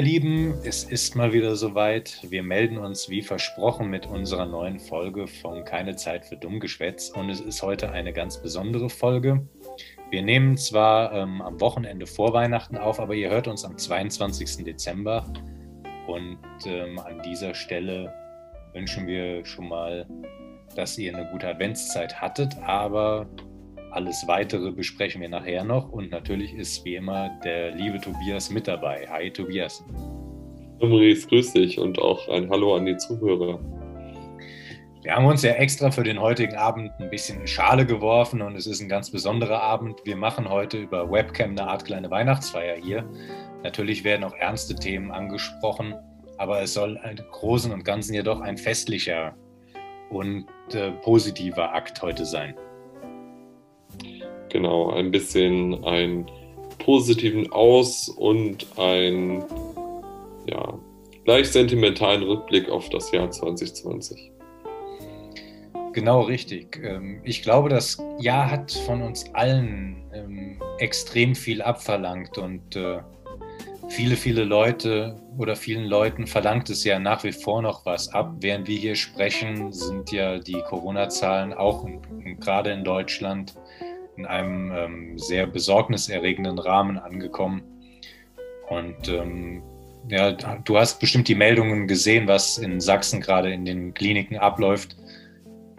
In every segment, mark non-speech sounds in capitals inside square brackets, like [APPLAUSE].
Ihr Lieben, es ist mal wieder soweit. Wir melden uns wie versprochen mit unserer neuen Folge von Keine Zeit für Dummgeschwätz und es ist heute eine ganz besondere Folge. Wir nehmen zwar ähm, am Wochenende vor Weihnachten auf, aber ihr hört uns am 22. Dezember und ähm, an dieser Stelle wünschen wir schon mal, dass ihr eine gute Adventszeit hattet, aber alles weitere besprechen wir nachher noch und natürlich ist wie immer der liebe Tobias mit dabei. Hi Tobias. Maurice, grüß dich und auch ein Hallo an die Zuhörer. Wir haben uns ja extra für den heutigen Abend ein bisschen in Schale geworfen und es ist ein ganz besonderer Abend. Wir machen heute über Webcam eine Art kleine Weihnachtsfeier hier. Natürlich werden auch ernste Themen angesprochen, aber es soll im Großen und Ganzen jedoch ein festlicher und äh, positiver Akt heute sein. Genau, ein bisschen einen positiven Aus- und einen ja, leicht sentimentalen Rückblick auf das Jahr 2020. Genau richtig. Ähm, ich glaube, das Jahr hat von uns allen ähm, extrem viel abverlangt und äh, viele, viele Leute oder vielen Leuten verlangt es ja nach wie vor noch was ab. Während wir hier sprechen, sind ja die Corona-Zahlen auch gerade in Deutschland in einem ähm, sehr besorgniserregenden Rahmen angekommen. Und ähm, ja, du hast bestimmt die Meldungen gesehen, was in Sachsen gerade in den Kliniken abläuft.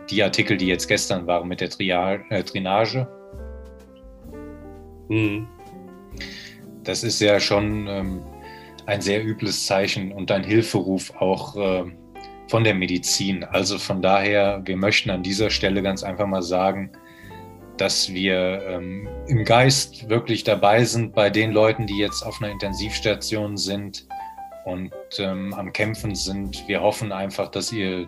Die Artikel, die jetzt gestern waren mit der Tria äh, Drainage. Mhm. Das ist ja schon ähm, ein sehr übles Zeichen und ein Hilferuf auch äh, von der Medizin. Also von daher, wir möchten an dieser Stelle ganz einfach mal sagen, dass wir ähm, im Geist wirklich dabei sind bei den Leuten, die jetzt auf einer Intensivstation sind und ähm, am Kämpfen sind. Wir hoffen einfach, dass ihr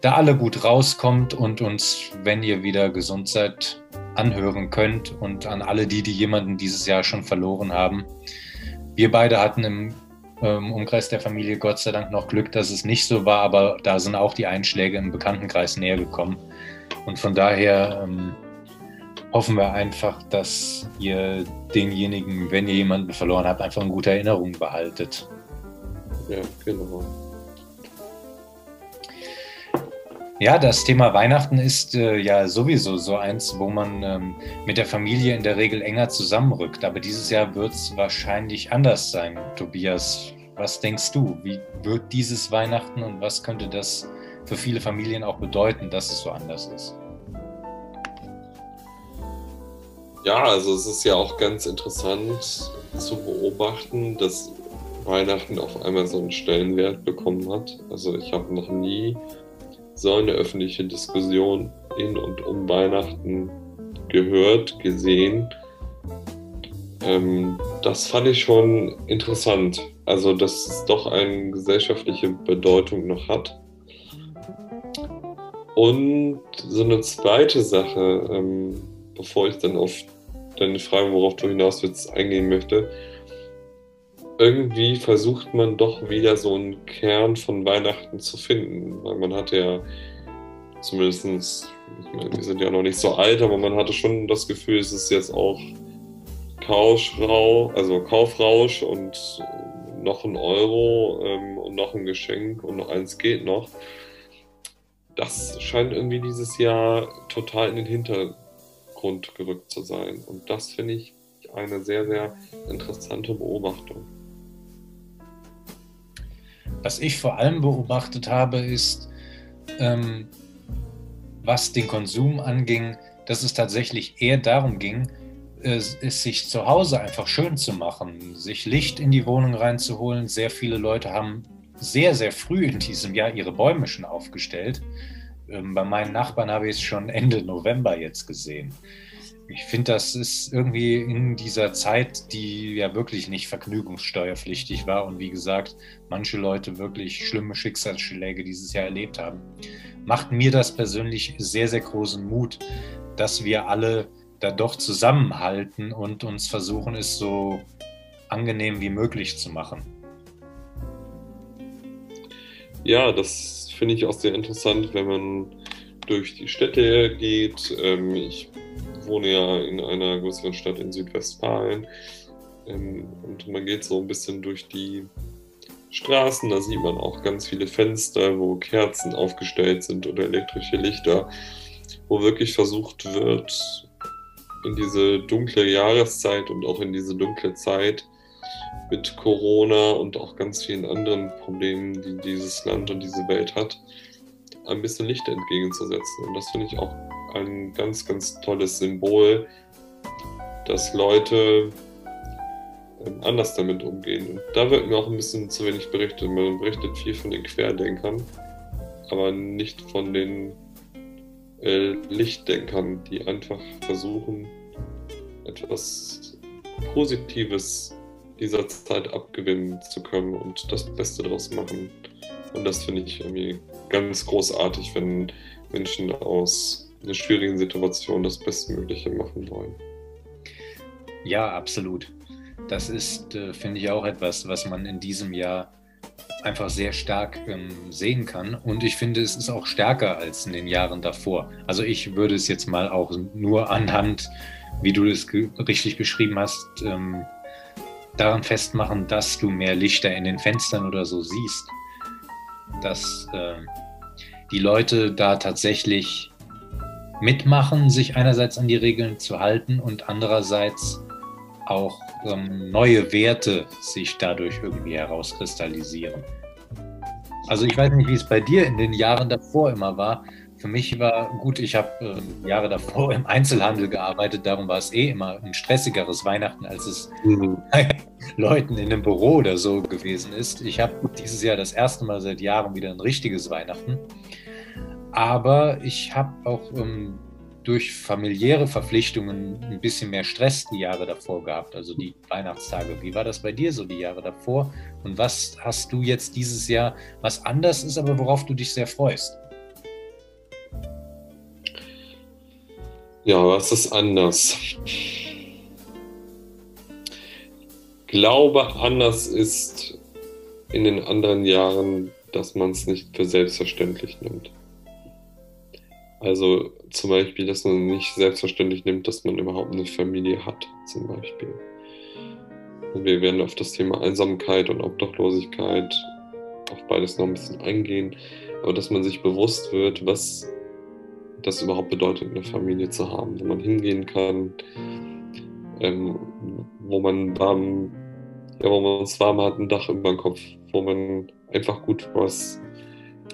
da alle gut rauskommt und uns, wenn ihr wieder gesund seid, anhören könnt und an alle die, die jemanden dieses Jahr schon verloren haben. Wir beide hatten im ähm, Umkreis der Familie Gott sei Dank noch Glück, dass es nicht so war, aber da sind auch die Einschläge im Bekanntenkreis näher gekommen. Und von daher ähm, hoffen wir einfach, dass ihr denjenigen, wenn ihr jemanden verloren habt, einfach eine gute Erinnerung behaltet. Ja, genau. Ja, das Thema Weihnachten ist äh, ja sowieso so eins, wo man ähm, mit der Familie in der Regel enger zusammenrückt. Aber dieses Jahr wird es wahrscheinlich anders sein, Tobias. Was denkst du? Wie wird dieses Weihnachten und was könnte das für viele Familien auch bedeuten, dass es so anders ist? Ja, also es ist ja auch ganz interessant zu beobachten, dass Weihnachten auf einmal so einen Stellenwert bekommen hat. Also ich habe noch nie so eine öffentliche Diskussion in und um Weihnachten gehört, gesehen. Ähm, das fand ich schon interessant. Also, dass es doch eine gesellschaftliche Bedeutung noch hat. Und so eine zweite Sache, ähm, bevor ich dann auf deine Frage, worauf du hinaus willst, eingehen möchte. Irgendwie versucht man doch wieder so einen Kern von Weihnachten zu finden, weil man hat ja zumindest, wir sind ja noch nicht so alt, aber man hatte schon das Gefühl, es ist jetzt auch Kauschrau, also Kaufrausch und noch ein Euro ähm, und noch ein Geschenk und noch eins geht noch. Das scheint irgendwie dieses Jahr total in den Hintergrund Vordergrund gerückt zu sein. Und das finde ich eine sehr, sehr interessante Beobachtung. Was ich vor allem beobachtet habe, ist, ähm, was den Konsum anging, dass es tatsächlich eher darum ging, es sich zu Hause einfach schön zu machen, sich Licht in die Wohnung reinzuholen. Sehr viele Leute haben sehr, sehr früh in diesem Jahr ihre Bäume schon aufgestellt. Ähm, bei meinen Nachbarn habe ich es schon Ende November jetzt gesehen. Ich finde, das ist irgendwie in dieser Zeit, die ja wirklich nicht vergnügungssteuerpflichtig war und wie gesagt, manche Leute wirklich schlimme Schicksalsschläge dieses Jahr erlebt haben, macht mir das persönlich sehr, sehr großen Mut, dass wir alle da doch zusammenhalten und uns versuchen, es so angenehm wie möglich zu machen. Ja, das finde ich auch sehr interessant, wenn man durch die Städte geht. Ähm, ich wohne ja in einer größeren Stadt in Südwestfalen. Ähm, und man geht so ein bisschen durch die Straßen, da sieht man auch ganz viele Fenster, wo Kerzen aufgestellt sind oder elektrische Lichter, wo wirklich versucht wird, in diese dunkle Jahreszeit und auch in diese dunkle Zeit mit Corona und auch ganz vielen anderen Problemen, die dieses Land und diese Welt hat, ein bisschen Licht entgegenzusetzen. Und das finde ich auch ein ganz, ganz tolles Symbol, dass Leute ähm, anders damit umgehen. Und da wird mir auch ein bisschen zu wenig berichtet. Man berichtet viel von den Querdenkern, aber nicht von den äh, Lichtdenkern, die einfach versuchen, etwas Positives dieser Zeit abgewinnen zu können und das Beste daraus machen. Und das finde ich irgendwie ganz großartig, wenn Menschen aus einer schwierigen Situation das Bestmögliche machen wollen. Ja, absolut. Das ist, äh, finde ich, auch etwas, was man in diesem Jahr einfach sehr stark ähm, sehen kann. Und ich finde, es ist auch stärker als in den Jahren davor. Also ich würde es jetzt mal auch nur anhand, wie du es richtig beschrieben hast, ähm, daran festmachen, dass du mehr Lichter in den Fenstern oder so siehst. Dass äh, die Leute da tatsächlich mitmachen, sich einerseits an die Regeln zu halten und andererseits auch ähm, neue Werte sich dadurch irgendwie herauskristallisieren. Also ich weiß nicht, wie es bei dir in den Jahren davor immer war. Für mich war gut, ich habe äh, Jahre davor im Einzelhandel gearbeitet, darum war es eh immer ein stressigeres Weihnachten, als es mhm. [LAUGHS] Leuten in einem Büro oder so gewesen ist. Ich habe dieses Jahr das erste Mal seit Jahren wieder ein richtiges Weihnachten. Aber ich habe auch ähm, durch familiäre Verpflichtungen ein bisschen mehr Stress die Jahre davor gehabt, also die Weihnachtstage. Wie war das bei dir so die Jahre davor? Und was hast du jetzt dieses Jahr, was anders ist, aber worauf du dich sehr freust? Ja, was ist anders? Glaube, anders ist in den anderen Jahren, dass man es nicht für selbstverständlich nimmt. Also zum Beispiel, dass man nicht selbstverständlich nimmt, dass man überhaupt eine Familie hat, zum Beispiel. Wir werden auf das Thema Einsamkeit und Obdachlosigkeit auf beides noch ein bisschen eingehen, aber dass man sich bewusst wird, was das überhaupt bedeutet, eine Familie zu haben, wo man hingehen kann, ähm, wo man warm, ja, wo man es warm hat, ein Dach über dem Kopf, wo man einfach gut was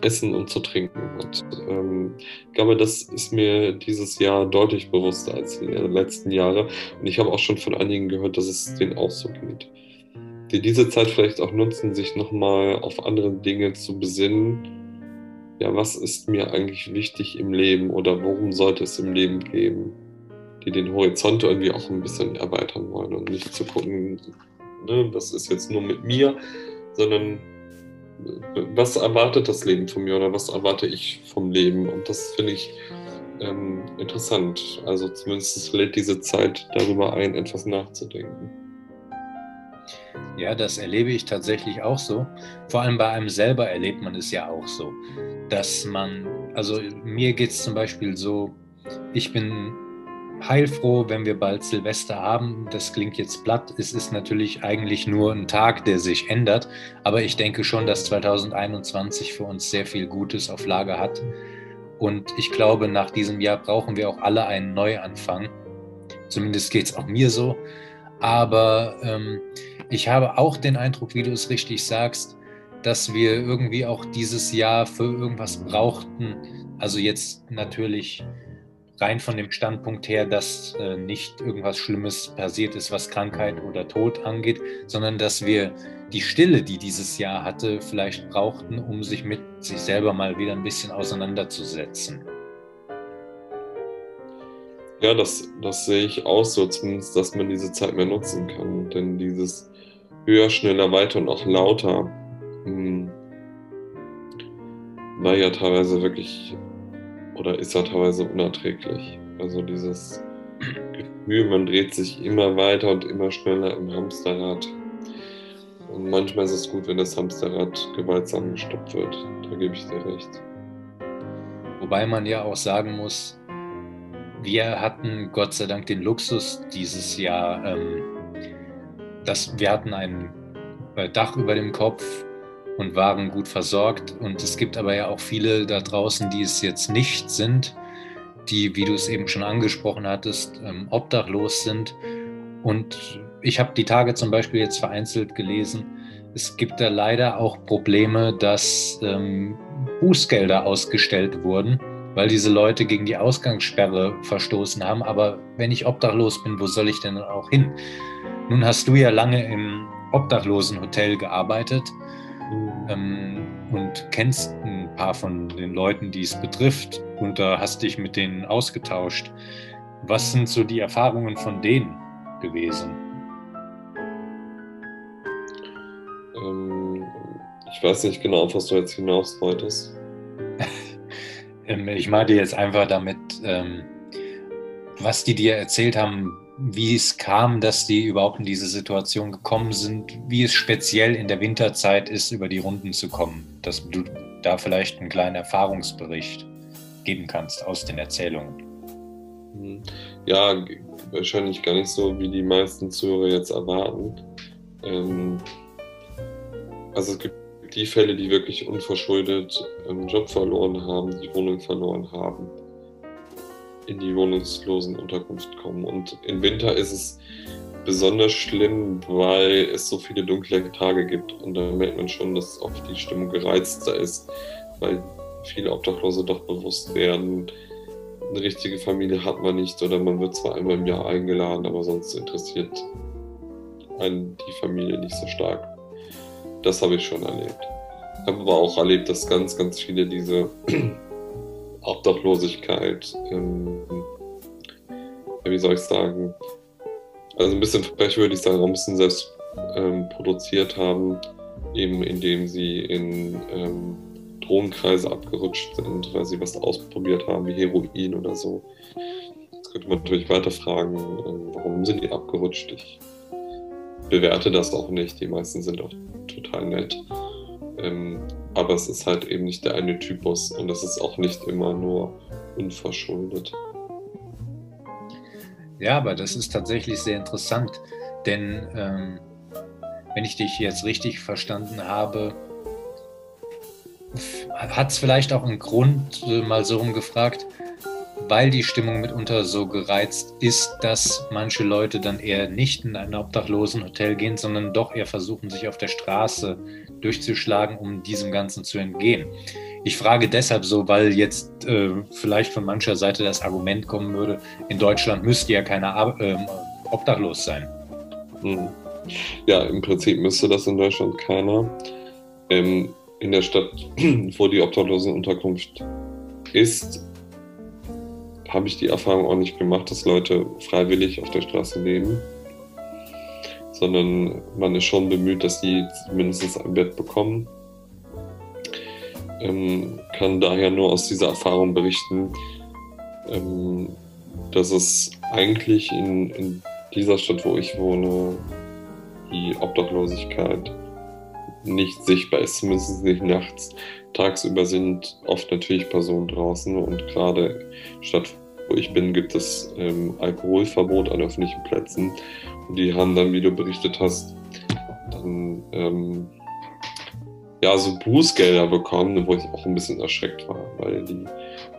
Essen und zu trinken hat. Ähm, ich glaube, das ist mir dieses Jahr deutlich bewusster als in den letzten Jahren. Und ich habe auch schon von einigen gehört, dass es denen auch so geht. Die diese Zeit vielleicht auch nutzen, sich nochmal auf andere Dinge zu besinnen. Ja, was ist mir eigentlich wichtig im Leben oder worum sollte es im Leben geben? Die den Horizont irgendwie auch ein bisschen erweitern wollen und nicht zu gucken, ne, das ist jetzt nur mit mir, sondern was erwartet das Leben von mir oder was erwarte ich vom Leben? Und das finde ich ähm, interessant. Also zumindest lädt diese Zeit darüber ein, etwas nachzudenken. Ja, das erlebe ich tatsächlich auch so. Vor allem bei einem selber erlebt man es ja auch so, dass man, also mir geht es zum Beispiel so, ich bin heilfroh, wenn wir bald Silvester haben. Das klingt jetzt platt. Es ist natürlich eigentlich nur ein Tag, der sich ändert. Aber ich denke schon, dass 2021 für uns sehr viel Gutes auf Lager hat. Und ich glaube, nach diesem Jahr brauchen wir auch alle einen Neuanfang. Zumindest geht es auch mir so. Aber ähm, ich habe auch den Eindruck, wie du es richtig sagst, dass wir irgendwie auch dieses Jahr für irgendwas brauchten. Also jetzt natürlich rein von dem Standpunkt her, dass äh, nicht irgendwas Schlimmes passiert ist, was Krankheit oder Tod angeht, sondern dass wir die Stille, die dieses Jahr hatte, vielleicht brauchten, um sich mit sich selber mal wieder ein bisschen auseinanderzusetzen. Ja, das, das sehe ich auch so, zumindest, dass man diese Zeit mehr nutzen kann. Denn dieses höher, schneller, weiter und auch lauter war ja teilweise wirklich oder ist er teilweise unerträglich. Also dieses Gefühl, man dreht sich immer weiter und immer schneller im Hamsterrad. Und manchmal ist es gut, wenn das Hamsterrad gewaltsam gestoppt wird. Da gebe ich dir recht. Wobei man ja auch sagen muss, wir hatten Gott sei Dank den Luxus dieses Jahr, ähm, das, wir hatten ein äh, Dach über dem Kopf und waren gut versorgt. Und es gibt aber ja auch viele da draußen, die es jetzt nicht sind, die, wie du es eben schon angesprochen hattest, ähm, obdachlos sind. Und ich habe die Tage zum Beispiel jetzt vereinzelt gelesen, es gibt da leider auch Probleme, dass ähm, Bußgelder ausgestellt wurden, weil diese Leute gegen die Ausgangssperre verstoßen haben. Aber wenn ich obdachlos bin, wo soll ich denn auch hin? Nun hast du ja lange im Obdachlosenhotel gearbeitet. Ähm, und kennst ein paar von den Leuten, die es betrifft und da hast dich mit denen ausgetauscht. Was sind so die Erfahrungen von denen gewesen? Ähm, ich weiß nicht genau, auf was du jetzt hinaus wolltest. [LAUGHS] Ähm, ich meinte jetzt einfach damit, ähm, was die dir erzählt haben, wie es kam, dass die überhaupt in diese Situation gekommen sind, wie es speziell in der Winterzeit ist, über die Runden zu kommen, dass du da vielleicht einen kleinen Erfahrungsbericht geben kannst aus den Erzählungen. Hm. Ja, wahrscheinlich gar nicht so, wie die meisten Zuhörer jetzt erwarten. Ähm, also es gibt die Fälle, die wirklich unverschuldet einen Job verloren haben, die Wohnung verloren haben in die Wohnungslosenunterkunft kommen. Und im Winter ist es besonders schlimm, weil es so viele dunkle Tage gibt. Und da merkt man schon, dass oft die Stimmung gereizter ist, weil viele Obdachlose doch bewusst werden, eine richtige Familie hat man nicht oder man wird zwar einmal im Jahr eingeladen, aber sonst interessiert einen die Familie nicht so stark. Das habe ich schon erlebt. Ich habe aber auch erlebt, dass ganz, ganz viele diese Obdachlosigkeit, ähm, wie soll ich sagen, also ein bisschen frech würde ich sagen, bisschen selbst ähm, produziert haben, eben indem sie in ähm, Drogenkreise abgerutscht sind, weil sie was ausprobiert haben, wie Heroin oder so. Jetzt könnte man natürlich weiter fragen, äh, warum sind die abgerutscht? Ich bewerte das auch nicht. Die meisten sind auch total nett. Ähm, aber es ist halt eben nicht der eine Typus und es ist auch nicht immer nur unverschuldet. Ja, aber das ist tatsächlich sehr interessant, denn ähm, wenn ich dich jetzt richtig verstanden habe, hat es vielleicht auch einen Grund, äh, mal so rumgefragt, weil die Stimmung mitunter so gereizt ist, dass manche Leute dann eher nicht in ein Obdachlosenhotel gehen, sondern doch eher versuchen, sich auf der Straße durchzuschlagen, um diesem Ganzen zu entgehen. Ich frage deshalb so, weil jetzt äh, vielleicht von mancher Seite das Argument kommen würde, in Deutschland müsste ja keiner äh, obdachlos sein. Hm. Ja, im Prinzip müsste das in Deutschland keiner. Ähm, in der Stadt, [CLEARS THROAT] wo die Obdachlosenunterkunft ist, habe ich die Erfahrung auch nicht gemacht, dass Leute freiwillig auf der Straße leben, sondern man ist schon bemüht, dass die mindestens ein Bett bekommen. Ähm, kann daher nur aus dieser Erfahrung berichten, ähm, dass es eigentlich in, in dieser Stadt, wo ich wohne, die Obdachlosigkeit nicht sichtbar ist, zumindest nicht nachts. Tagsüber sind oft natürlich Personen draußen und gerade Stadt, wo ich bin, gibt es ähm, Alkoholverbot an öffentlichen Plätzen. Die haben dann, wie du berichtet hast, dann ähm, ja so Bußgelder bekommen, wo ich auch ein bisschen erschreckt war, weil die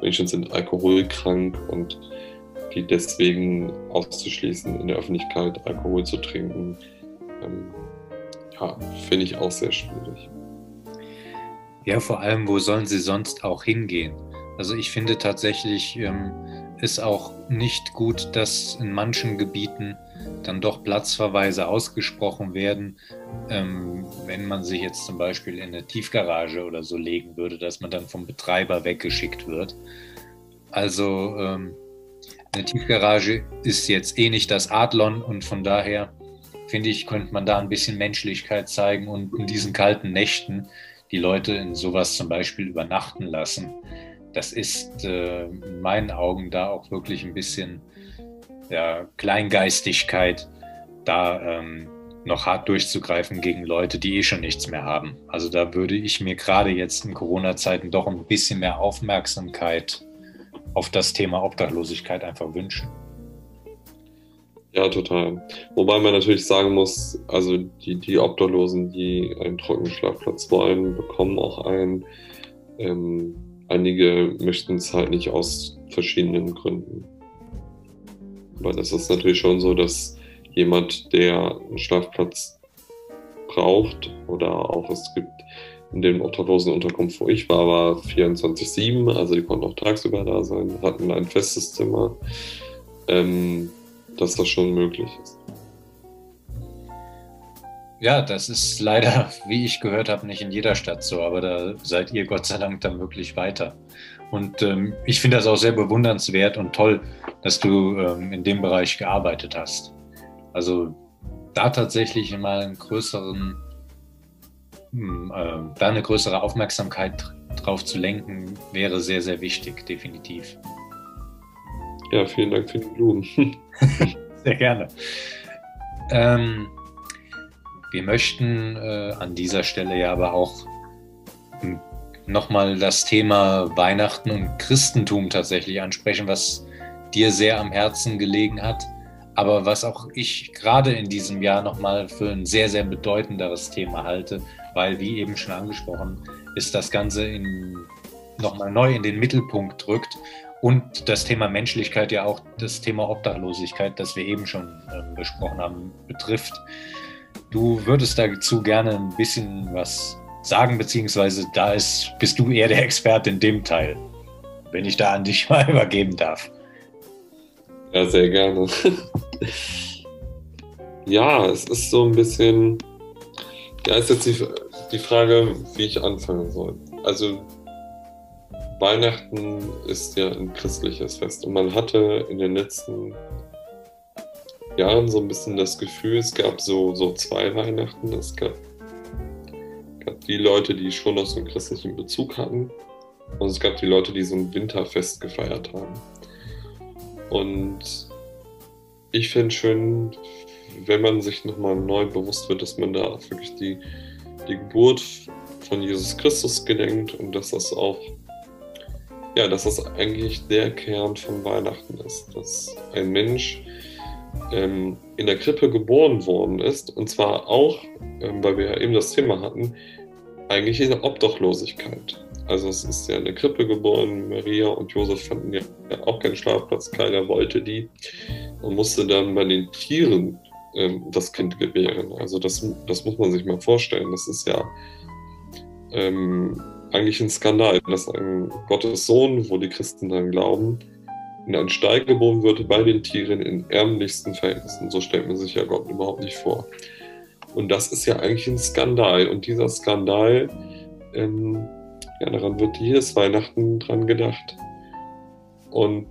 Menschen sind alkoholkrank und die deswegen auszuschließen, in der Öffentlichkeit Alkohol zu trinken, ähm, ja, finde ich auch sehr schwierig. Ja, vor allem, wo sollen sie sonst auch hingehen? Also ich finde tatsächlich ähm, ist auch nicht gut, dass in manchen Gebieten dann doch Platzverweise ausgesprochen werden, ähm, wenn man sich jetzt zum Beispiel in eine Tiefgarage oder so legen würde, dass man dann vom Betreiber weggeschickt wird. Also ähm, eine Tiefgarage ist jetzt eh nicht das Adlon und von daher finde ich, könnte man da ein bisschen Menschlichkeit zeigen und in diesen kalten Nächten die Leute in sowas zum Beispiel übernachten lassen. Das ist äh, in meinen Augen da auch wirklich ein bisschen ja, Kleingeistigkeit, da ähm, noch hart durchzugreifen gegen Leute, die eh schon nichts mehr haben. Also da würde ich mir gerade jetzt in Corona-Zeiten doch ein bisschen mehr Aufmerksamkeit auf das Thema Obdachlosigkeit einfach wünschen. Ja, total. Wobei man natürlich sagen muss, also die, die Obdachlosen, die einen Trockenschlafplatz wollen, bekommen auch einen. Ähm, einige möchten es halt nicht aus verschiedenen Gründen. Weil es ist natürlich schon so, dass jemand, der einen Schlafplatz braucht oder auch es gibt in den obdachlosen Unterkunft, wo ich war, war 24-7, also die konnten auch tagsüber da sein, hatten ein festes Zimmer. Ähm, dass das schon möglich ist. Ja, das ist leider, [LAUGHS] wie ich gehört habe, nicht in jeder Stadt so, aber da seid ihr Gott sei Dank dann wirklich weiter. Und ähm, ich finde das auch sehr bewundernswert und toll, dass du ähm, in dem Bereich gearbeitet hast. Also da tatsächlich mal einen größeren, äh, da eine größere Aufmerksamkeit drauf zu lenken, wäre sehr, sehr wichtig, definitiv. Ja, vielen Dank für die Blumen. [LAUGHS] Sehr gerne. Ähm, wir möchten äh, an dieser Stelle ja aber auch hm, nochmal das Thema Weihnachten und Christentum tatsächlich ansprechen, was dir sehr am Herzen gelegen hat, aber was auch ich gerade in diesem Jahr nochmal für ein sehr, sehr bedeutenderes Thema halte, weil, wie eben schon angesprochen, ist das Ganze nochmal neu in den Mittelpunkt drückt und das Thema Menschlichkeit ja auch das Thema Obdachlosigkeit, das wir eben schon äh, besprochen haben, betrifft. Du würdest dazu gerne ein bisschen was sagen, beziehungsweise da ist, bist du eher der Experte in dem Teil, wenn ich da an dich [LAUGHS] mal übergeben darf. Ja, sehr gerne. ja, es ist so ein bisschen, ja, ist jetzt die, die Frage, wie ich anfangen soll. Also Weihnachten ist ja ein christliches Fest und man hatte in den letzten Jahren so ein bisschen das Gefühl, es gab so, so zwei Weihnachten. Es gab, die Leute, die schon noch so einen christlichen Bezug hatten. Und es gab die Leute, die so ein Winterfest gefeiert haben. Und ich finde schön, wenn man sich nochmal neu bewusst wird, dass man da auch wirklich die, die Geburt von Jesus Christus gedenkt und dass das auch ja, dass das eigentlich der Kern von Weihnachten ist, dass ein Mensch ähm, in der Krippe geboren worden ist. Und zwar auch, ähm, weil wir ja eben das Thema hatten, eigentlich in Obdachlosigkeit. Also es ist ja in der Krippe geboren, Maria und Josef fanden ja auch keinen Schlafplatz, keiner wollte die und musste dann bei den Tieren ähm, das Kind gebären. Also das, das muss man sich mal vorstellen. Das ist ja ähm, eigentlich ein Skandal, dass ein Gottes Sohn, wo die Christen dann glauben, in einen Stall geboren wird bei den Tieren in ärmlichsten Verhältnissen. So stellt man sich ja Gott überhaupt nicht vor. Und das ist ja eigentlich ein Skandal. Und dieser Skandal, ähm, ja, daran wird jedes Weihnachten dran gedacht. Und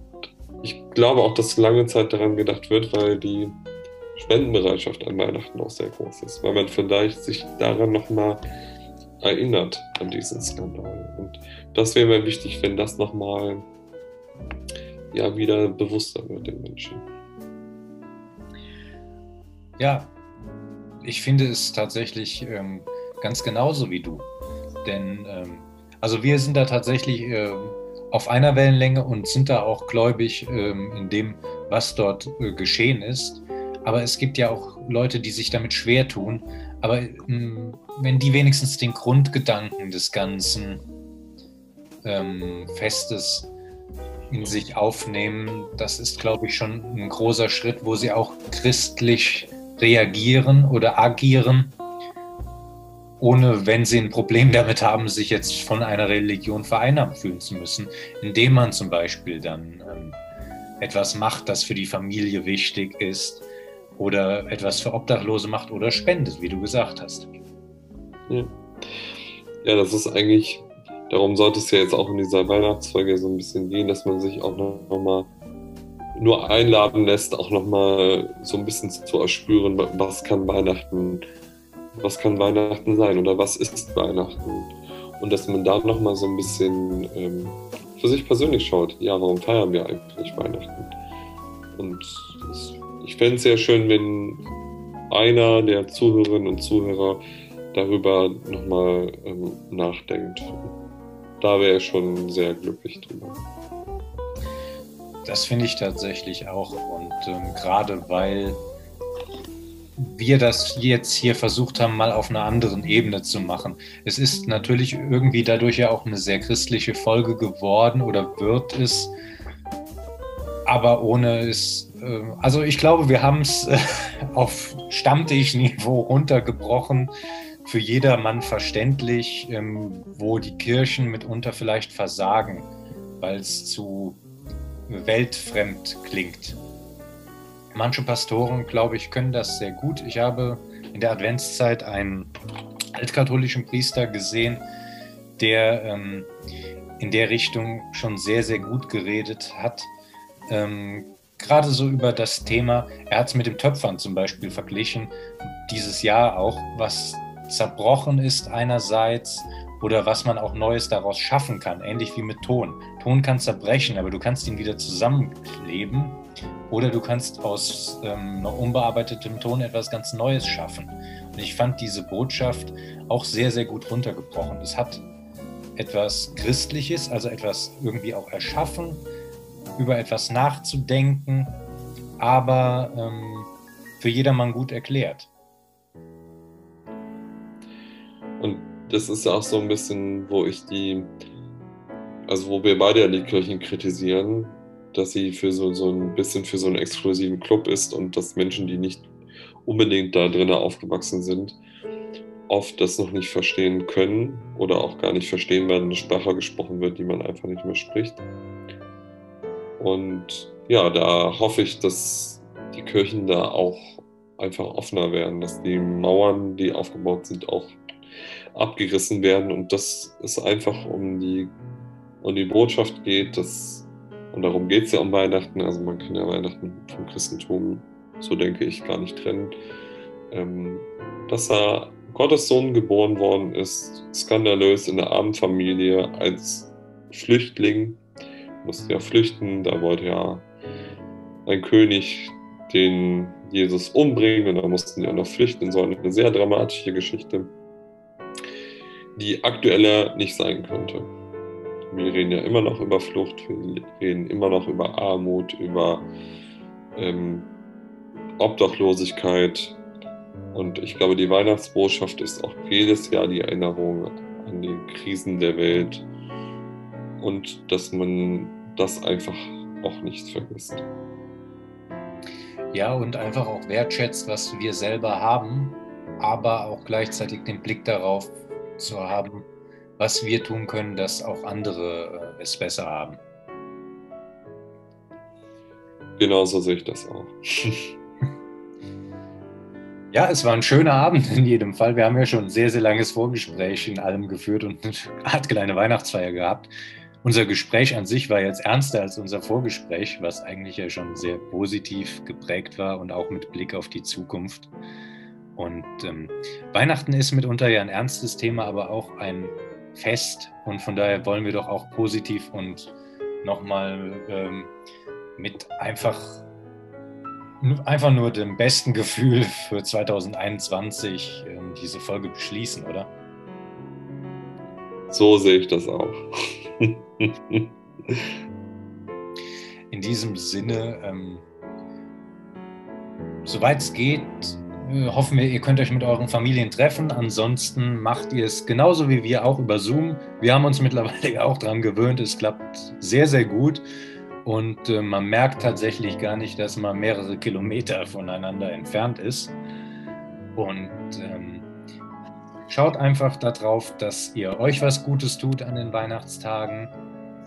ich glaube auch, dass lange Zeit daran gedacht wird, weil die Spendenbereitschaft an Weihnachten auch sehr groß ist. Weil man vielleicht sich daran nochmal erinnert an diesen Skandal. Und das wäre mir wichtig, wenn das nochmal ja, wieder bewusster wird den Menschen. Ja, ich finde es tatsächlich ähm, ganz genauso wie du. Denn ähm, also wir sind da tatsächlich äh, auf einer Wellenlänge und sind da auch gläubig ähm, in dem, was dort äh, geschehen ist. Aber es gibt ja auch Leute, die sich damit schwer tun, aber mh, hm, wenn die wenigstens den Grundgedanken des ganzen ähm, Festes in sich aufnehmen, das ist, glaube ich, schon ein großer Schritt, wo sie auch christlich reagieren oder agieren, ohne, wenn sie ein Problem damit haben, sich jetzt von einer Religion vereinnahmt fühlen zu müssen, indem man zum Beispiel dann ähm, etwas macht, das für die Familie wichtig ist oder etwas für Obdachlose macht oder spendet, wie du gesagt hast. Ja, ja das ist eigentlich, darum sollte es ja jetzt auch in dieser Weihnachtsfolge so ein bisschen gehen, dass man sich auch noch, noch nur einladen lässt, auch noch mal so ein bisschen zu erspüren, was kann Weihnachten, was kann Weihnachten sein oder was ist Weihnachten und dass man da noch mal so ein bisschen ähm, für sich persönlich schaut, ja, warum feiern wir eigentlich Weihnachten? Und das ich fände es sehr schön, wenn einer der Zuhörerinnen und Zuhörer darüber nochmal ähm, nachdenkt. Da wäre ich schon sehr glücklich drüber. Das finde ich tatsächlich auch. Und ähm, gerade weil wir das jetzt hier versucht haben, mal auf einer anderen Ebene zu machen. Es ist natürlich irgendwie dadurch ja auch eine sehr christliche Folge geworden oder wird es, aber ohne es, äh, also ich glaube, wir haben es äh, auf Stammtischniveau runtergebrochen, für jedermann verständlich, ähm, wo die Kirchen mitunter vielleicht versagen, weil es zu weltfremd klingt. Manche Pastoren, glaube ich, können das sehr gut. Ich habe in der Adventszeit einen altkatholischen Priester gesehen, der ähm, in der Richtung schon sehr, sehr gut geredet hat. Ähm, gerade so über das Thema, er hat es mit dem Töpfern zum Beispiel verglichen, dieses Jahr auch, was zerbrochen ist einerseits oder was man auch Neues daraus schaffen kann, ähnlich wie mit Ton. Ton kann zerbrechen, aber du kannst ihn wieder zusammenkleben oder du kannst aus ähm, noch unbearbeitetem Ton etwas ganz Neues schaffen. Und ich fand diese Botschaft auch sehr, sehr gut runtergebrochen. Es hat etwas Christliches, also etwas irgendwie auch erschaffen, über etwas nachzudenken, aber ähm, für jedermann gut erklärt. Das ist auch so ein bisschen, wo ich die, also wo wir beide ja die Kirchen kritisieren, dass sie für so, so ein bisschen für so einen exklusiven Club ist und dass Menschen, die nicht unbedingt da drinnen aufgewachsen sind, oft das noch nicht verstehen können oder auch gar nicht verstehen, weil eine Sprache gesprochen wird, die man einfach nicht mehr spricht. Und ja, da hoffe ich, dass die Kirchen da auch einfach offener werden, dass die Mauern, die aufgebaut sind, auch abgerissen werden und dass es einfach um die, um die Botschaft geht, dass, und darum geht es ja um Weihnachten, also man kann ja Weihnachten vom Christentum, so denke ich, gar nicht trennen, ähm, dass er Gottes Sohn geboren worden ist, skandalös in der armen Familie als Flüchtling, musste ja flüchten, da wollte ja ein König den Jesus umbringen und da mussten die auch noch flüchten, so eine sehr dramatische Geschichte die aktueller nicht sein könnte. Wir reden ja immer noch über Flucht, wir reden immer noch über Armut, über ähm, Obdachlosigkeit. Und ich glaube, die Weihnachtsbotschaft ist auch jedes Jahr die Erinnerung an die Krisen der Welt und dass man das einfach auch nicht vergisst. Ja, und einfach auch wertschätzt, was wir selber haben, aber auch gleichzeitig den Blick darauf zu haben, was wir tun können, dass auch andere äh, es besser haben. Genau so sehe ich das auch. [LAUGHS] Ja, es war ein schöner Abend in jedem Fall. Wir haben ja schon ein sehr, sehr langes Vorgespräch in allem geführt und [LAUGHS] eine Art kleine Weihnachtsfeier gehabt. Unser Gespräch an sich war jetzt ernster als unser Vorgespräch, was eigentlich ja schon sehr positiv geprägt war und auch mit Blick auf die Zukunft. Und ähm, Weihnachten ist mitunter ja ein ernstes Thema, aber auch ein Fest. Und von daher wollen wir doch auch positiv und nochmal ähm, mit einfach, einfach nur dem besten Gefühl für 2021 ähm, diese Folge beschließen, oder? So sehe ich das auch. In diesem Sinne, ähm, soweit es geht, hoffen wir, ihr könnt euch mit euren Familien treffen. Ansonsten macht ihr es genauso wie wir auch über Zoom. Wir haben uns [LAUGHS] mittlerweile auch daran gewöhnt. Es klappt sehr, sehr gut. Und äh, man merkt tatsächlich gar nicht, dass man mehrere Kilometer voneinander entfernt ist. Und ähm, schaut einfach darauf, dass ihr euch was Gutes tut an den Weihnachtstagen.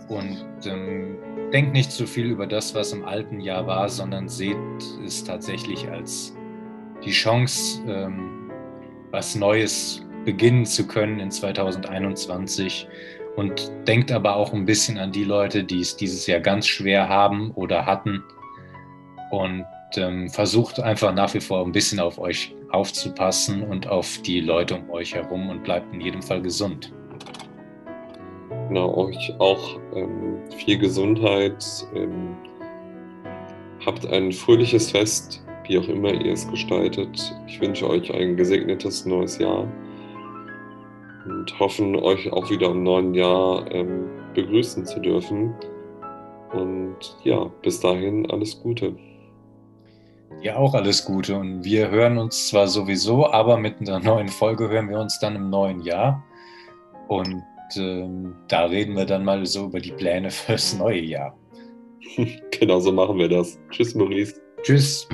Und ähm, denkt nicht zu viel über das, was im alten Jahr war, sondern seht es tatsächlich als die Chance, ähm, was Neues beginnen zu können in 2021 und denkt aber auch ein bisschen an die Leute, die es dieses Jahr ganz schwer haben oder hatten und ähm, versucht einfach nach wie vor ein bisschen auf euch aufzupassen und auf die Leute um euch herum und bleibt in jedem Fall gesund. Genau, euch auch ähm, viel Gesundheit. Ähm, habt ein fröhliches Fest wie auch immer ihr es gestaltet. Ich wünsche euch ein gesegnetes neues Jahr und hoffen, euch auch wieder im neuen Jahr ähm, begrüßen zu dürfen. Und ja, bis dahin alles Gute. Dir auch alles Gute und wir hören uns zwar sowieso, aber mit einer neuen Folge hören wir uns dann im neuen Jahr. Und ähm, da reden wir dann mal so über die Pläne fürs neue Jahr. [LAUGHS] genau so machen wir das. Tschüss, Maurice. Tschüss.